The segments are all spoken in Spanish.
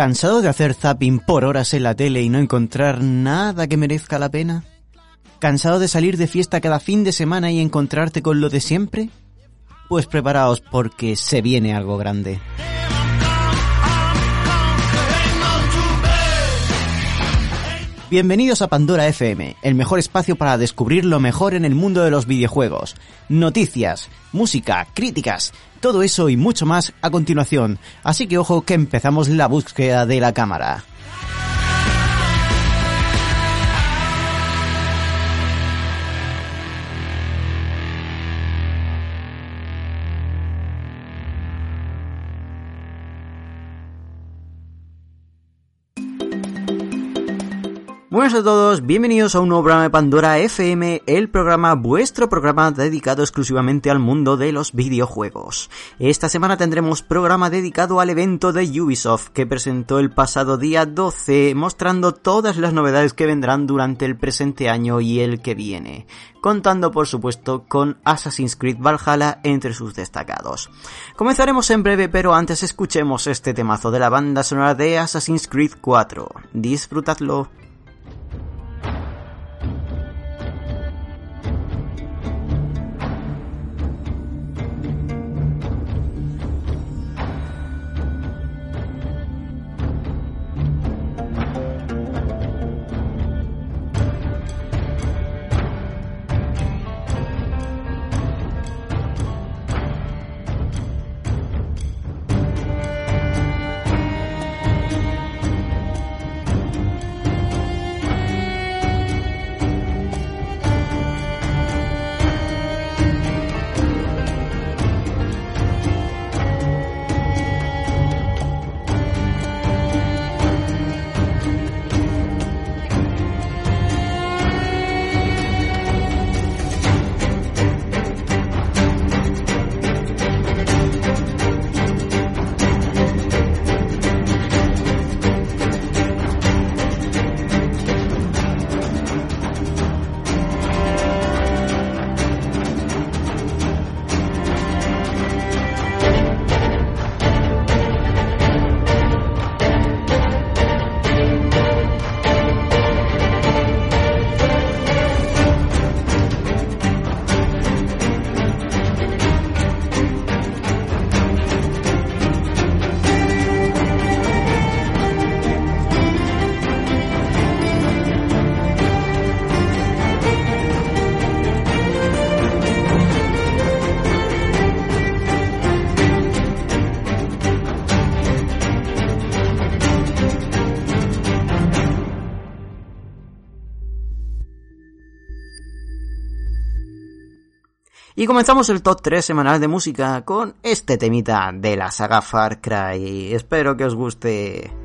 ¿Cansado de hacer zapping por horas en la tele y no encontrar nada que merezca la pena? ¿Cansado de salir de fiesta cada fin de semana y encontrarte con lo de siempre? Pues preparaos porque se viene algo grande. Bienvenidos a Pandora FM, el mejor espacio para descubrir lo mejor en el mundo de los videojuegos. Noticias, música, críticas, todo eso y mucho más a continuación. Así que ojo que empezamos la búsqueda de la cámara. Buenas a todos, bienvenidos a un nuevo programa de Pandora FM, el programa, vuestro programa dedicado exclusivamente al mundo de los videojuegos. Esta semana tendremos programa dedicado al evento de Ubisoft que presentó el pasado día 12, mostrando todas las novedades que vendrán durante el presente año y el que viene, contando por supuesto con Assassin's Creed Valhalla entre sus destacados. Comenzaremos en breve, pero antes escuchemos este temazo de la banda sonora de Assassin's Creed 4. Disfrutadlo. Y comenzamos el top 3 semanal de música con este temita de la saga Far Cry. Espero que os guste.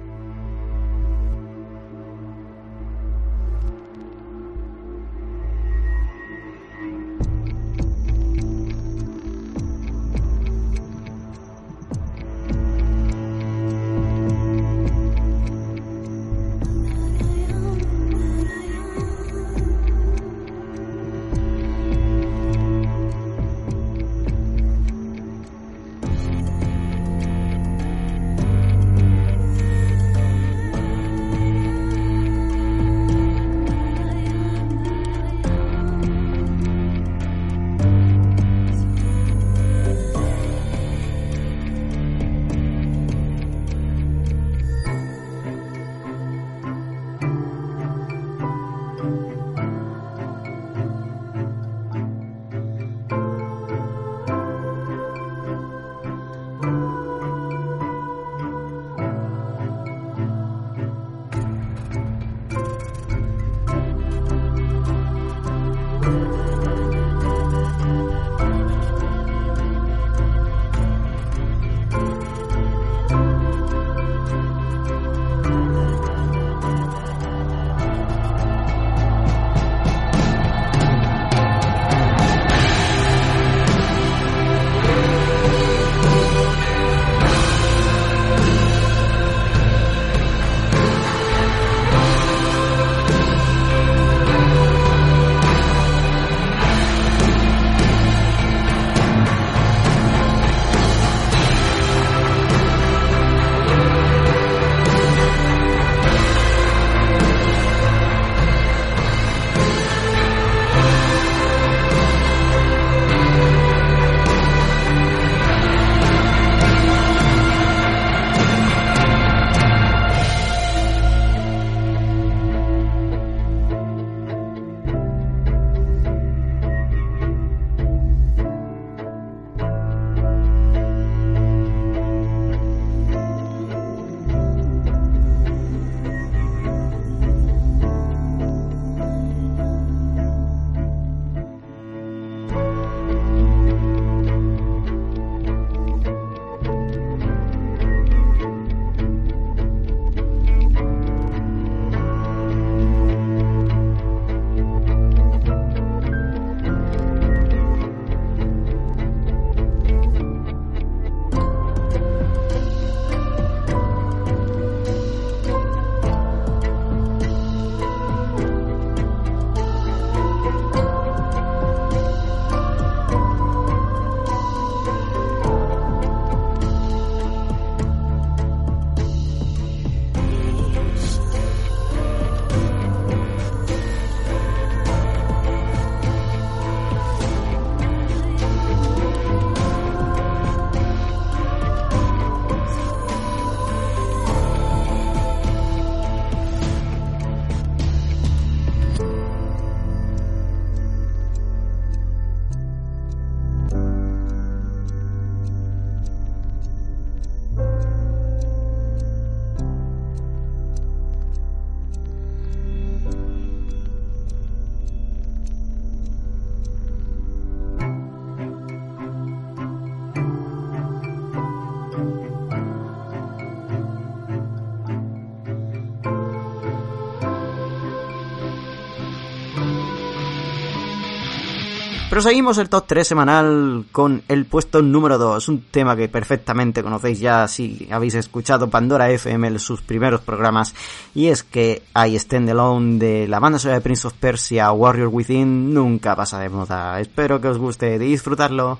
Proseguimos el top 3 semanal con el puesto número 2, un tema que perfectamente conocéis ya si habéis escuchado Pandora FM sus primeros programas, y es que I Stand Alone de la banda sonora de Prince of Persia Warrior Within nunca pasa de moda. Espero que os guste disfrutarlo.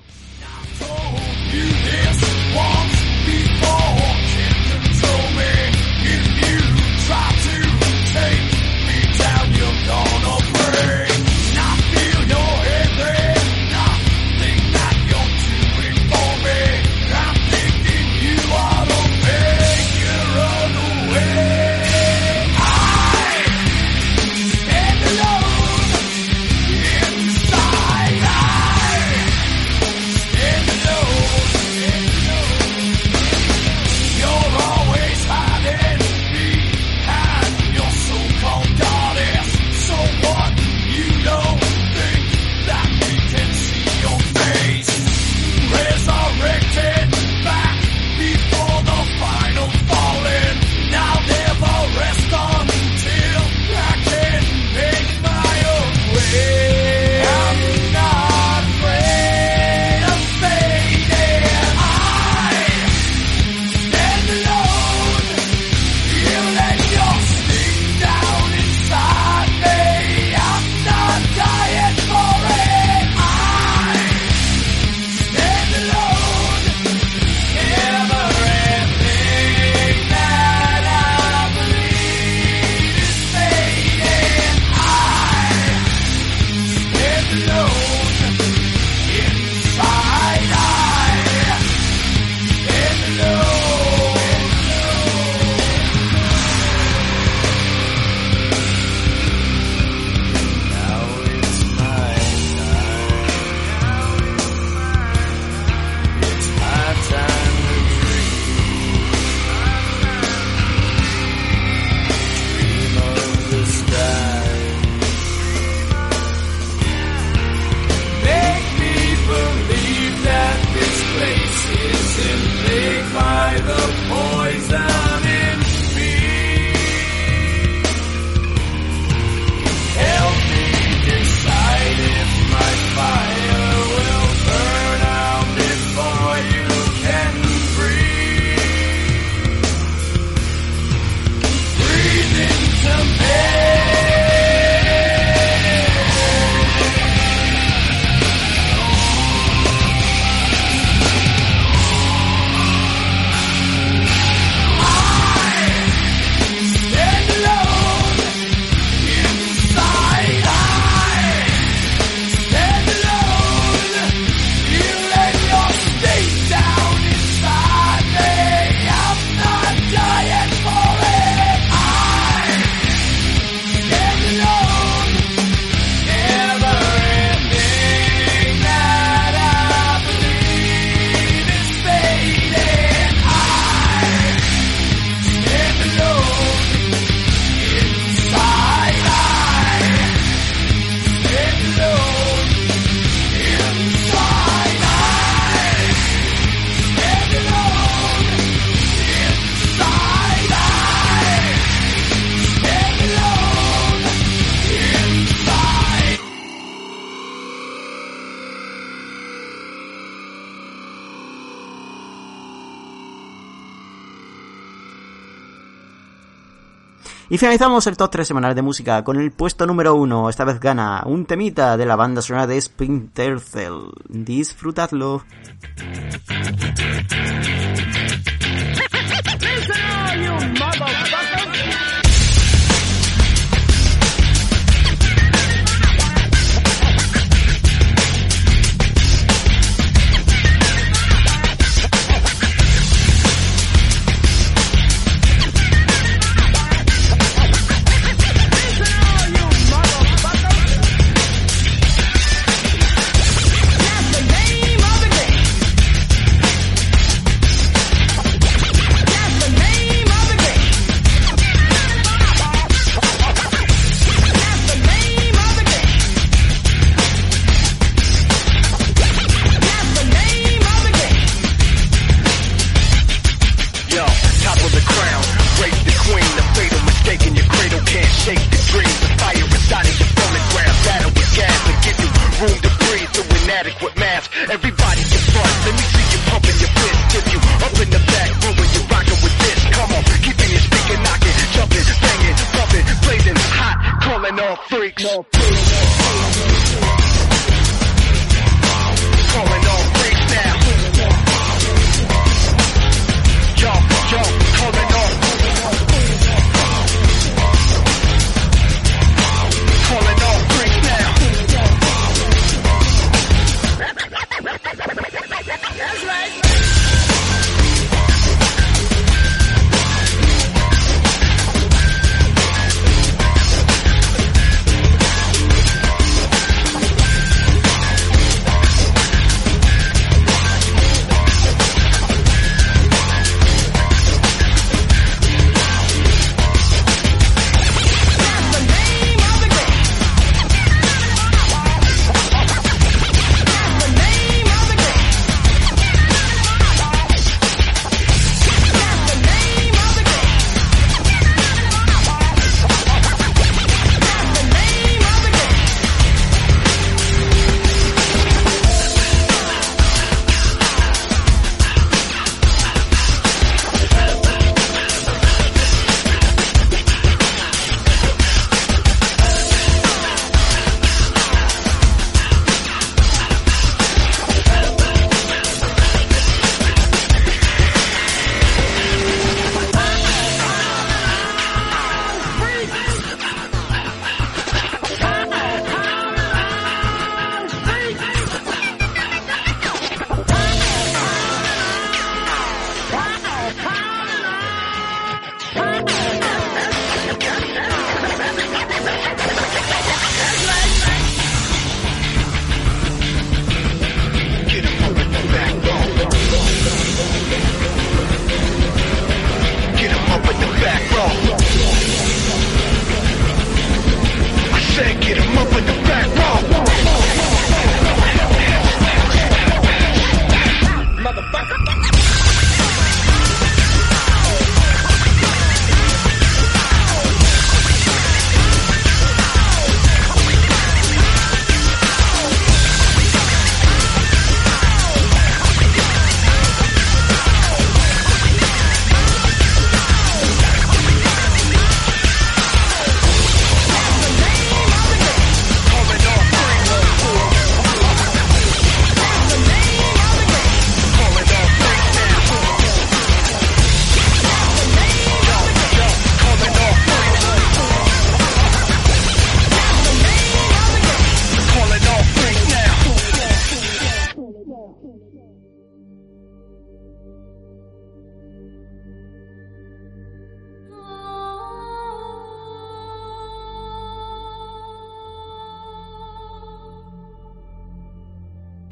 Y finalizamos el top 3 semanal de música con el puesto número 1. Esta vez gana un temita de la banda sonora de Splinter Cell. Disfrutadlo.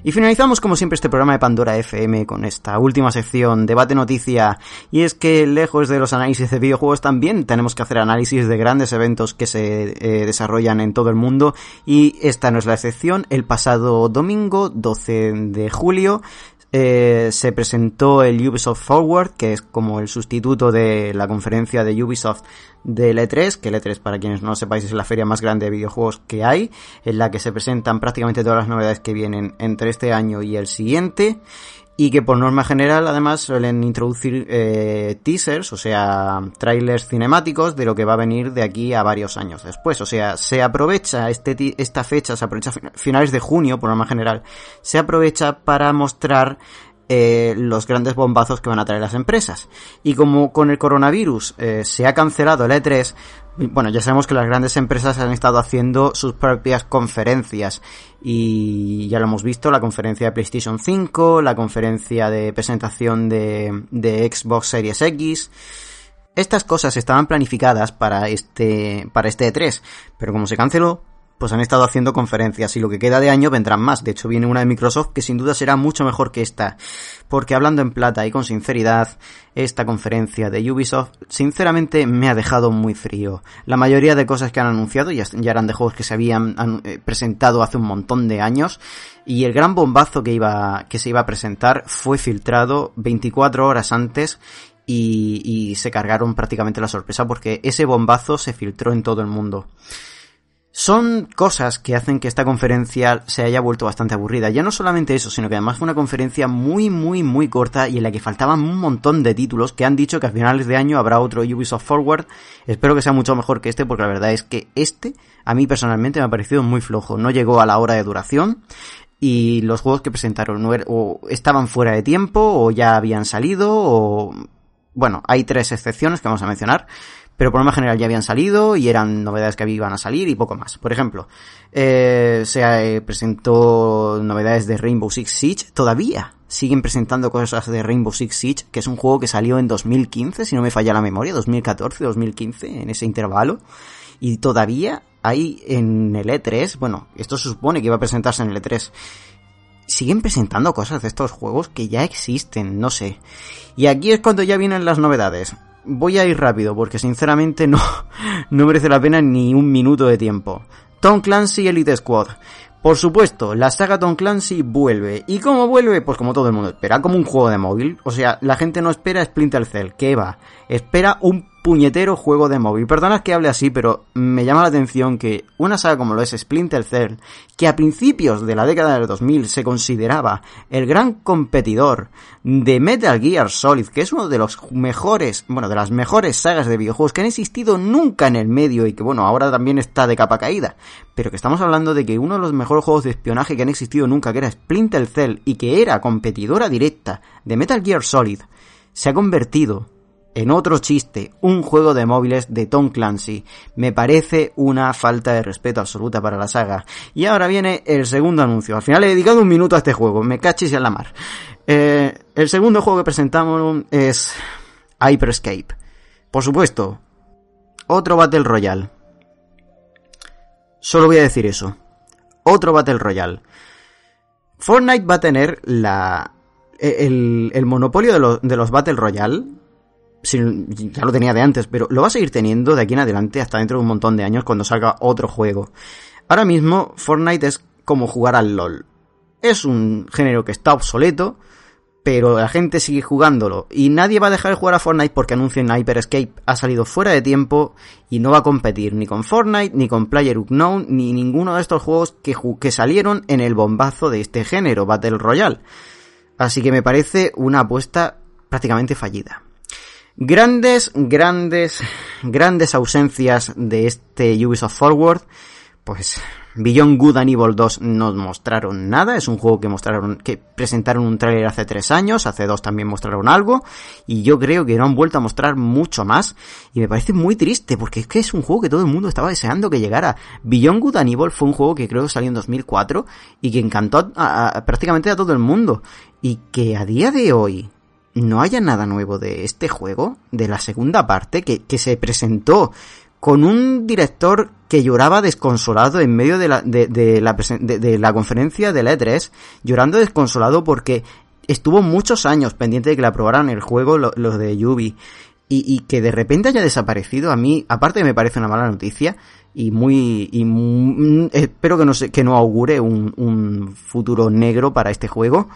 Y finalizamos como siempre este programa de Pandora FM con esta última sección, debate noticia, y es que lejos de los análisis de videojuegos también tenemos que hacer análisis de grandes eventos que se eh, desarrollan en todo el mundo, y esta no es la excepción, el pasado domingo 12 de julio eh, se presentó el Ubisoft Forward, que es como el sustituto de la conferencia de Ubisoft del E3, que el E3 para quienes no lo sepáis es la feria más grande de videojuegos que hay, en la que se presentan prácticamente todas las novedades que vienen entre este año y el siguiente y que por norma general además suelen introducir eh, teasers, o sea, trailers cinemáticos de lo que va a venir de aquí a varios años después. O sea, se aprovecha este, esta fecha, se aprovecha finales de junio, por norma general, se aprovecha para mostrar eh, los grandes bombazos que van a traer las empresas. Y como con el coronavirus eh, se ha cancelado el E3, bueno, ya sabemos que las grandes empresas han estado haciendo sus propias conferencias y ya lo hemos visto, la conferencia de PlayStation 5, la conferencia de presentación de, de Xbox Series X. Estas cosas estaban planificadas para este, para este E3, pero como se canceló, pues han estado haciendo conferencias y lo que queda de año vendrán más. De hecho, viene una de Microsoft que sin duda será mucho mejor que esta. Porque hablando en plata y con sinceridad, esta conferencia de Ubisoft sinceramente me ha dejado muy frío. La mayoría de cosas que han anunciado ya, eran de juegos que se habían eh, presentado hace un montón de años y el gran bombazo que iba que se iba a presentar fue filtrado 24 horas antes y, y se cargaron prácticamente la sorpresa porque ese bombazo se filtró en todo el mundo. Son cosas que hacen que esta conferencia se haya vuelto bastante aburrida. Ya no solamente eso, sino que además fue una conferencia muy, muy, muy corta y en la que faltaban un montón de títulos que han dicho que a finales de año habrá otro Ubisoft Forward. Espero que sea mucho mejor que este porque la verdad es que este a mí personalmente me ha parecido muy flojo. No llegó a la hora de duración y los juegos que presentaron no er, o estaban fuera de tiempo o ya habían salido o... Bueno, hay tres excepciones que vamos a mencionar pero por lo más general ya habían salido y eran novedades que iban a salir y poco más. Por ejemplo, eh, se eh, presentó novedades de Rainbow Six Siege, todavía siguen presentando cosas de Rainbow Six Siege, que es un juego que salió en 2015, si no me falla la memoria, 2014, 2015, en ese intervalo, y todavía hay en el E3, bueno, esto se supone que iba a presentarse en el E3, siguen presentando cosas de estos juegos que ya existen, no sé. Y aquí es cuando ya vienen las novedades voy a ir rápido porque sinceramente no, no merece la pena ni un minuto de tiempo. Tom Clancy Elite Squad. Por supuesto, la saga Tom Clancy vuelve. ¿Y cómo vuelve? Pues como todo el mundo espera, como un juego de móvil. O sea, la gente no espera Splinter Cell, ¿qué va? Espera un puñetero juego de móvil. Perdonad que hable así, pero me llama la atención que una saga como lo es Splinter Cell, que a principios de la década del 2000 se consideraba el gran competidor de Metal Gear Solid, que es uno de los mejores, bueno, de las mejores sagas de videojuegos que han existido nunca en el medio y que bueno, ahora también está de capa caída, pero que estamos hablando de que uno de los mejores juegos de espionaje que han existido nunca, que era Splinter Cell y que era competidora directa de Metal Gear Solid, se ha convertido en otro chiste, un juego de móviles de Tom Clancy. Me parece una falta de respeto absoluta para la saga. Y ahora viene el segundo anuncio. Al final he dedicado un minuto a este juego, me cachis en la mar. Eh, el segundo juego que presentamos es Hyperscape. Por supuesto, otro Battle Royale. Solo voy a decir eso. Otro Battle Royale. Fortnite va a tener la, el, el monopolio de, de los Battle Royale ya lo tenía de antes, pero lo va a seguir teniendo de aquí en adelante hasta dentro de un montón de años cuando salga otro juego. Ahora mismo Fortnite es como jugar al LOL. Es un género que está obsoleto, pero la gente sigue jugándolo y nadie va a dejar de jugar a Fortnite porque anuncian Hyperscape ha salido fuera de tiempo y no va a competir ni con Fortnite, ni con PlayerUnknown, ni ninguno de estos juegos que, que salieron en el bombazo de este género, Battle Royale. Así que me parece una apuesta prácticamente fallida. Grandes, grandes, grandes ausencias de este Ubisoft Forward. Pues Beyond Good and Evil 2 no mostraron nada, es un juego que mostraron, que presentaron un tráiler hace tres años, hace dos también mostraron algo, y yo creo que no han vuelto a mostrar mucho más, y me parece muy triste, porque es que es un juego que todo el mundo estaba deseando que llegara. Beyond Good and Evil fue un juego que creo que salió en 2004, y que encantó prácticamente a todo el mundo, y que a día de hoy, no haya nada nuevo de este juego, de la segunda parte, que, se presentó con un director que lloraba desconsolado en medio de la, de, de la, de, conferencia de la E3, llorando desconsolado porque estuvo muchos años pendiente de que le aprobaran el juego los lo de Yubi. Y, y, que de repente haya desaparecido, a mí, aparte me parece una mala noticia, y muy, y muy, espero que no, se, que no augure un, un futuro negro para este juego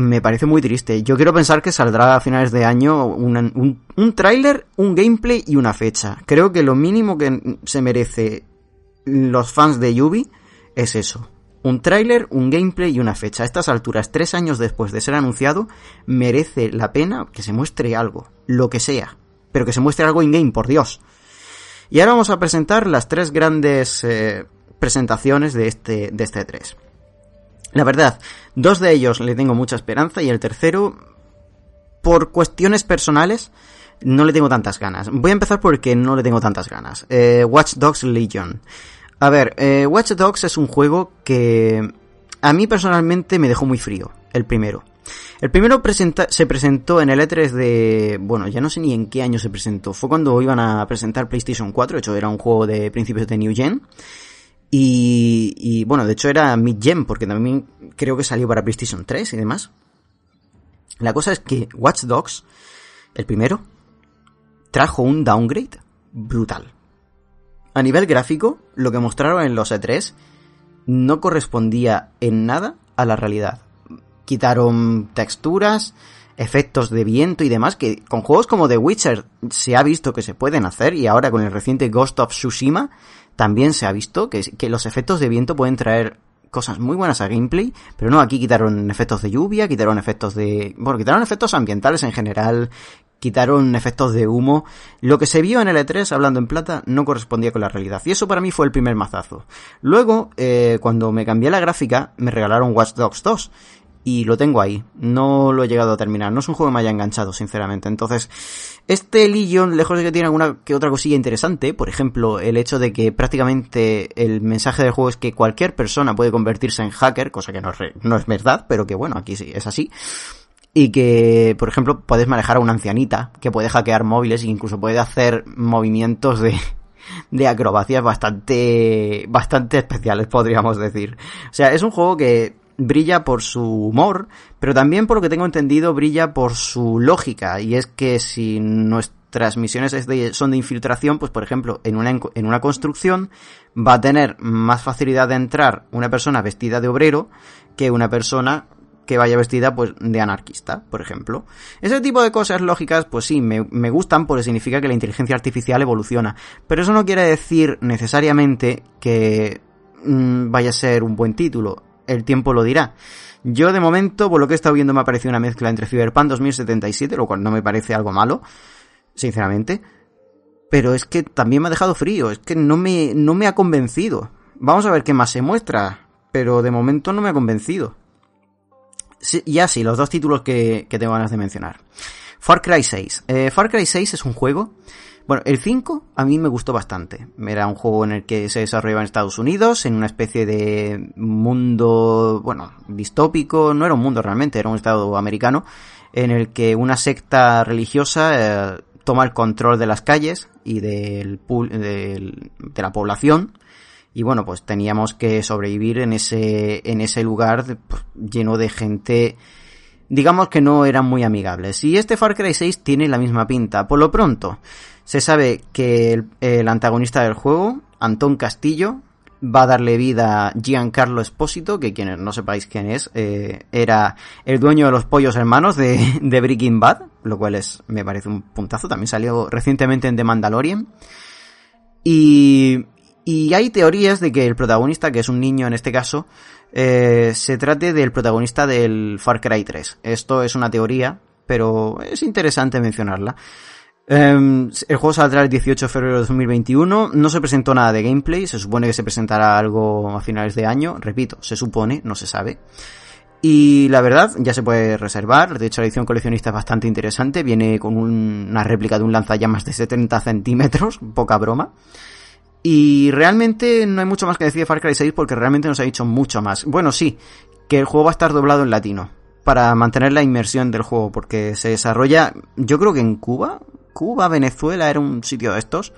me parece muy triste. Yo quiero pensar que saldrá a finales de año un, un tráiler, un gameplay y una fecha. Creo que lo mínimo que se merece los fans de Yubi es eso. Un tráiler, un gameplay y una fecha. A estas alturas, tres años después de ser anunciado, merece la pena que se muestre algo, lo que sea. Pero que se muestre algo in-game, por Dios. Y ahora vamos a presentar las tres grandes eh, presentaciones de este, de este 3. La verdad, dos de ellos le tengo mucha esperanza y el tercero, por cuestiones personales, no le tengo tantas ganas. Voy a empezar porque no le tengo tantas ganas. Eh, Watch Dogs Legion. A ver, eh, Watch Dogs es un juego que a mí personalmente me dejó muy frío, el primero. El primero se presentó en el E3 de... Bueno, ya no sé ni en qué año se presentó. Fue cuando iban a presentar PlayStation 4, de hecho era un juego de principios de New Gen. Y, bueno, de hecho era mid-gen, porque también creo que salió para PlayStation 3 y demás. La cosa es que Watch Dogs, el primero, trajo un downgrade brutal. A nivel gráfico, lo que mostraron en los E3 no correspondía en nada a la realidad. Quitaron texturas, efectos de viento y demás, que con juegos como The Witcher se ha visto que se pueden hacer y ahora con el reciente Ghost of Tsushima también se ha visto que, los efectos de viento pueden traer cosas muy buenas a gameplay, pero no, aquí quitaron efectos de lluvia, quitaron efectos de... Bueno, quitaron efectos ambientales en general, quitaron efectos de humo. Lo que se vio en el E3, hablando en plata, no correspondía con la realidad. Y eso para mí fue el primer mazazo. Luego, eh, cuando me cambié la gráfica, me regalaron Watch Dogs 2 y lo tengo ahí. No lo he llegado a terminar. No es un juego que me haya enganchado, sinceramente. Entonces, este Legion, lejos de que tiene alguna que otra cosilla interesante, por ejemplo, el hecho de que prácticamente el mensaje del juego es que cualquier persona puede convertirse en hacker, cosa que no es, no es verdad, pero que bueno, aquí sí es así. Y que, por ejemplo, puedes manejar a una ancianita que puede hackear móviles e incluso puede hacer movimientos de, de acrobacias bastante, bastante especiales, podríamos decir. O sea, es un juego que brilla por su humor, pero también por lo que tengo entendido brilla por su lógica, y es que si nuestras misiones son de infiltración, pues por ejemplo, en una, en una construcción va a tener más facilidad de entrar una persona vestida de obrero que una persona que vaya vestida pues de anarquista, por ejemplo. Ese tipo de cosas lógicas, pues sí, me, me, gustan porque significa que la inteligencia artificial evoluciona. Pero eso no quiere decir necesariamente que mmm, vaya a ser un buen título el tiempo lo dirá. Yo de momento, por lo que he estado viendo, me ha parecido una mezcla entre Cyberpunk 2077, lo cual no me parece algo malo, sinceramente. Pero es que también me ha dejado frío, es que no me, no me ha convencido. Vamos a ver qué más se muestra, pero de momento no me ha convencido. Sí, ya sí, los dos títulos que, que tengo ganas de mencionar. Far Cry 6. Eh, Far Cry 6 es un juego bueno, el 5 a mí me gustó bastante. Era un juego en el que se desarrollaba en Estados Unidos, en una especie de mundo, bueno, distópico, no era un mundo realmente, era un estado americano, en el que una secta religiosa eh, toma el control de las calles y del, del, de la población. Y bueno, pues teníamos que sobrevivir en ese, en ese lugar pues, lleno de gente digamos que no eran muy amigables. Y este Far Cry 6 tiene la misma pinta. Por lo pronto, se sabe que el, antagonista del juego, Antón Castillo, va a darle vida a Giancarlo Espósito, que quienes no sepáis quién es, eh, era el dueño de los pollos hermanos de, de, Breaking Bad, lo cual es, me parece un puntazo, también salió recientemente en The Mandalorian. Y, y hay teorías de que el protagonista, que es un niño en este caso, eh, se trate del protagonista del Far Cry 3. Esto es una teoría, pero es interesante mencionarla. Um, el juego saldrá el 18 de febrero de 2021. No se presentó nada de gameplay. Se supone que se presentará algo a finales de año. Repito, se supone, no se sabe. Y la verdad, ya se puede reservar. De hecho, la edición coleccionista es bastante interesante. Viene con un, una réplica de un lanzallamas de 70 centímetros. Poca broma. Y realmente no hay mucho más que decir de Far Cry 6 porque realmente nos ha dicho mucho más. Bueno, sí, que el juego va a estar doblado en latino para mantener la inmersión del juego porque se desarrolla, yo creo que en Cuba, Cuba, Venezuela, era un sitio de estos.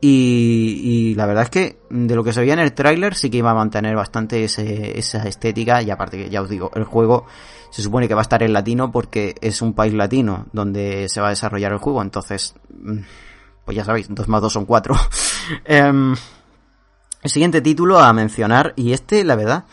Y, y, la verdad es que de lo que se veía en el tráiler sí que iba a mantener bastante ese, esa estética y aparte que ya os digo, el juego se supone que va a estar en latino porque es un país latino donde se va a desarrollar el juego, entonces mm, pues ya sabéis, 2 más 2 son 4. Em, el siguiente título a mencionar, y este la verdad,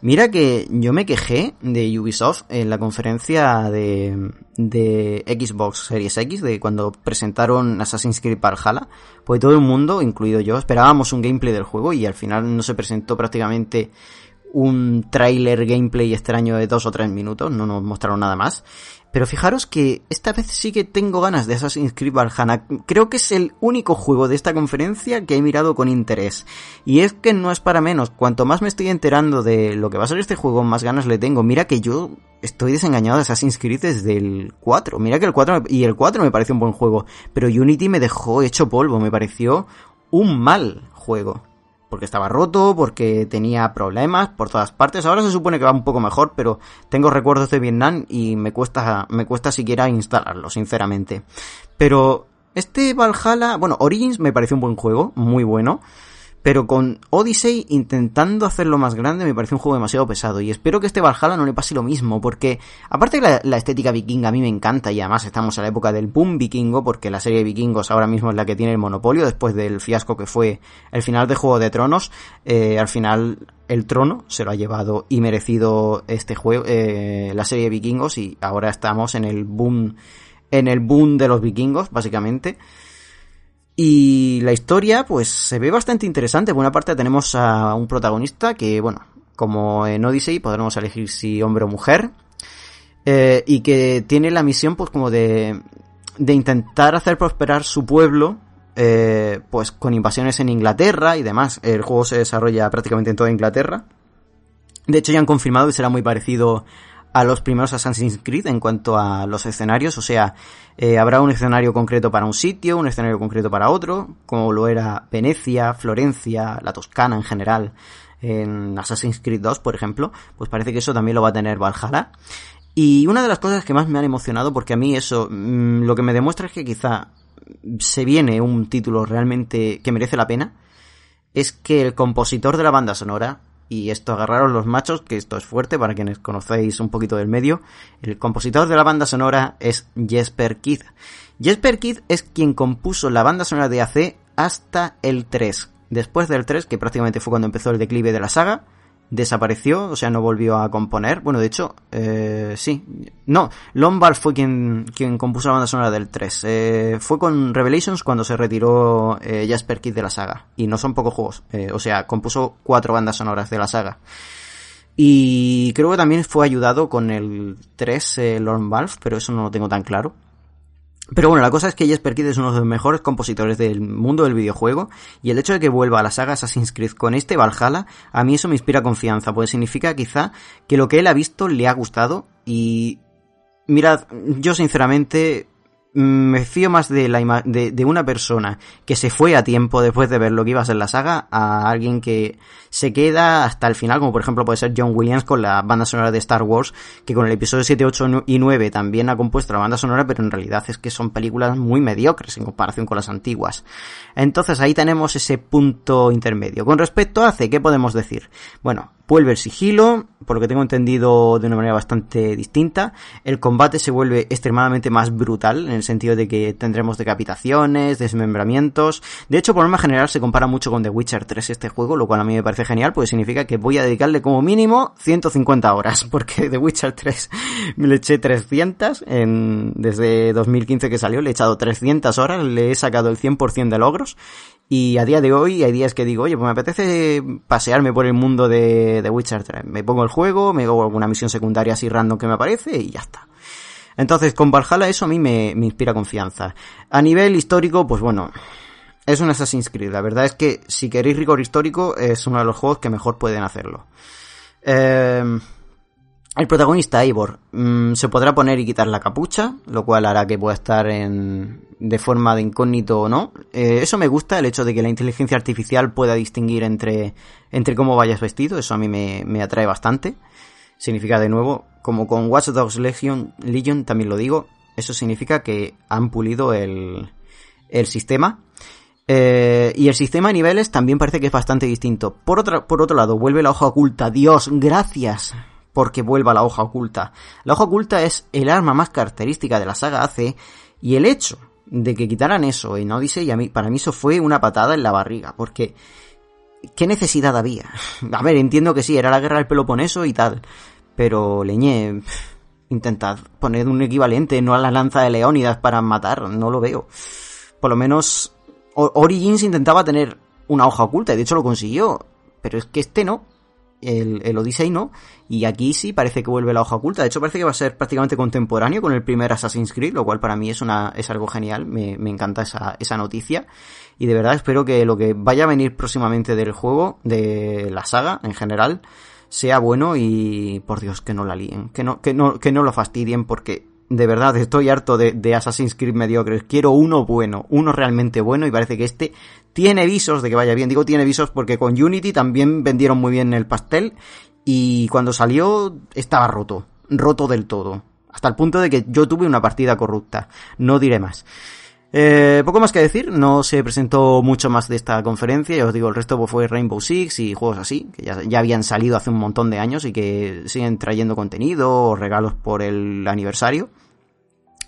Mira que yo me quejé de Ubisoft en la conferencia de, de Xbox Series X, de cuando presentaron Assassin's Creed Valhalla, pues todo el mundo, incluido yo, esperábamos un gameplay del juego y al final no se presentó prácticamente un trailer gameplay extraño de dos o tres minutos, no nos mostraron nada más. Pero fijaros que esta vez sí que tengo ganas de Assassin's Creed Valhalla. Creo que es el único juego de esta conferencia que he mirado con interés. Y es que no es para menos. Cuanto más me estoy enterando de lo que va a ser este juego, más ganas le tengo. Mira que yo estoy desengañado de Assassin's Creed desde el 4. Mira que el 4 y el 4 me parece un buen juego. Pero Unity me dejó hecho polvo. Me pareció un mal juego porque estaba roto, porque tenía problemas por todas partes. Ahora se supone que va un poco mejor, pero tengo recuerdos de Vietnam y me cuesta, me cuesta siquiera instalarlo, sinceramente. Pero este Valhalla, bueno, Origins me pareció un buen juego, muy bueno. Pero con Odyssey intentando hacerlo más grande me parece un juego demasiado pesado. Y espero que este Valhalla no le pase lo mismo. Porque aparte que la, estética vikinga a mí me encanta. Y además estamos en la época del boom vikingo. Porque la serie de vikingos ahora mismo es la que tiene el monopolio. Después del fiasco que fue el final de Juego de Tronos. Eh, al final el trono se lo ha llevado y merecido este juego. Eh, la serie de vikingos. Y ahora estamos en el boom. En el boom de los vikingos, básicamente. Y la historia, pues, se ve bastante interesante. Por una parte tenemos a un protagonista que, bueno, como en Odyssey podremos elegir si hombre o mujer. Eh, y que tiene la misión, pues, como de, de intentar hacer prosperar su pueblo eh, pues con invasiones en Inglaterra y demás. El juego se desarrolla prácticamente en toda Inglaterra. De hecho ya han confirmado que será muy parecido a los primeros Assassin's Creed en cuanto a los escenarios, o sea, eh, habrá un escenario concreto para un sitio, un escenario concreto para otro, como lo era Venecia, Florencia, la Toscana en general, en Assassin's Creed 2, por ejemplo, pues parece que eso también lo va a tener Valhalla. Y una de las cosas que más me han emocionado, porque a mí eso mm, lo que me demuestra es que quizá se viene un título realmente que merece la pena, es que el compositor de la banda sonora, y esto agarraron los machos, que esto es fuerte para quienes conocéis un poquito del medio, el compositor de la banda sonora es Jesper Kid. Jesper Kid es quien compuso la banda sonora de AC hasta el 3. Después del 3, que prácticamente fue cuando empezó el declive de la saga, desapareció, o sea, no volvió a componer. Bueno, de hecho, eh, sí. No, Lombard fue quien, quien compuso la banda sonora del 3. Eh, fue con Revelations cuando se retiró eh, Jasper Kidd de la saga. Y no son pocos juegos. Eh, o sea, compuso cuatro bandas sonoras de la saga. Y creo que también fue ayudado con el 3 eh, Lord Valve, pero eso no lo tengo tan claro. Pero bueno, la cosa es que Jesper Kid es uno de los mejores compositores del mundo del videojuego y el hecho de que vuelva a la saga Assassin's Creed con este Valhalla, a mí eso me inspira confianza, pues significa quizá que lo que él ha visto le ha gustado y mirad, yo sinceramente me fío más de, la de, de, una persona que se fue a tiempo después de ver lo que iba a ser la saga a alguien que se queda hasta el final, como por ejemplo puede ser John Williams con la banda sonora de Star Wars, que con el episodio 7, 8 y 9 también ha compuesto la banda sonora, pero en realidad es que son películas muy mediocres en comparación con las antiguas. Entonces ahí tenemos ese punto intermedio. Con respecto a C, ¿qué podemos decir? Bueno, vuelve el sigilo, por lo que tengo entendido de una manera bastante distinta. El combate se vuelve extremadamente más brutal, en el sentido de que tendremos decapitaciones, desmembramientos. De hecho, por norma general se compara mucho con The Witcher 3 este juego, lo cual a mí me parece genial, porque significa que voy a dedicarle como mínimo 150 horas, porque The Witcher 3 me le eché 300 en, desde 2015 que salió, le he echado 300 horas, le he sacado el 100% de logros y a día de hoy hay días que digo, oye, pues me apetece pasearme por el mundo de, de Witcher 3. Me pongo el juego, me hago alguna misión secundaria así random que me aparece y ya está. Entonces, con Valhalla eso a mí me, me inspira confianza. A nivel histórico, pues bueno, es un Assassin's Creed. La verdad es que si queréis rigor histórico, es uno de los juegos que mejor pueden hacerlo. Eh, el protagonista, Ivor, mmm, se podrá poner y quitar la capucha, lo cual hará que pueda estar en, de forma de incógnito o no. Eh, eso me gusta, el hecho de que la inteligencia artificial pueda distinguir entre, entre cómo vayas vestido, eso a mí me, me atrae bastante. Significa de nuevo, como con Watch Dogs Legion, Legion también lo digo, eso significa que han pulido el, el sistema. Eh, y el sistema de niveles también parece que es bastante distinto. Por, otra, por otro lado, vuelve la hoja oculta. Dios, gracias porque vuelva la hoja oculta. La hoja oculta es el arma más característica de la saga AC y el hecho de que quitaran eso en Odyssey, a mí, para mí eso fue una patada en la barriga, porque ¿qué necesidad había? A ver, entiendo que sí, era la guerra del Peloponeso y tal, pero leñé, intentad poner un equivalente, no a la lanza de Leónidas para matar, no lo veo. Por lo menos Origins intentaba tener una hoja oculta y de hecho lo consiguió, pero es que este no el, el, Odyssey no, y aquí sí parece que vuelve la hoja oculta. De hecho, parece que va a ser prácticamente contemporáneo con el primer Assassin's Creed, lo cual para mí es una, es algo genial, me, me encanta esa, esa noticia. Y de verdad espero que lo que vaya a venir próximamente del juego, de la saga en general, sea bueno y por Dios que no la líen, que no, que no, que no lo fastidien porque de verdad estoy harto de, Assassin's Creed mediocres. Quiero uno bueno, uno realmente bueno y parece que este tiene visos de que vaya bien. Digo tiene visos porque con Unity también vendieron muy bien el pastel y cuando salió estaba roto, roto del todo. Hasta el punto de que yo tuve una partida corrupta. No diré más. Eh, poco más que decir, no se presentó mucho más de esta conferencia, ya os digo, el resto fue Rainbow Six y juegos así, que ya, ya, habían salido hace un montón de años y que siguen trayendo contenido o regalos por el aniversario.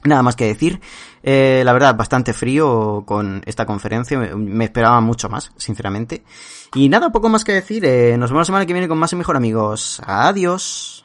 Nada más que decir, eh, la verdad, bastante frío con esta conferencia, me, esperaba mucho más, sinceramente. Y nada, poco más que decir, eh, nos vemos la semana que viene con más y mejor amigos. Adiós.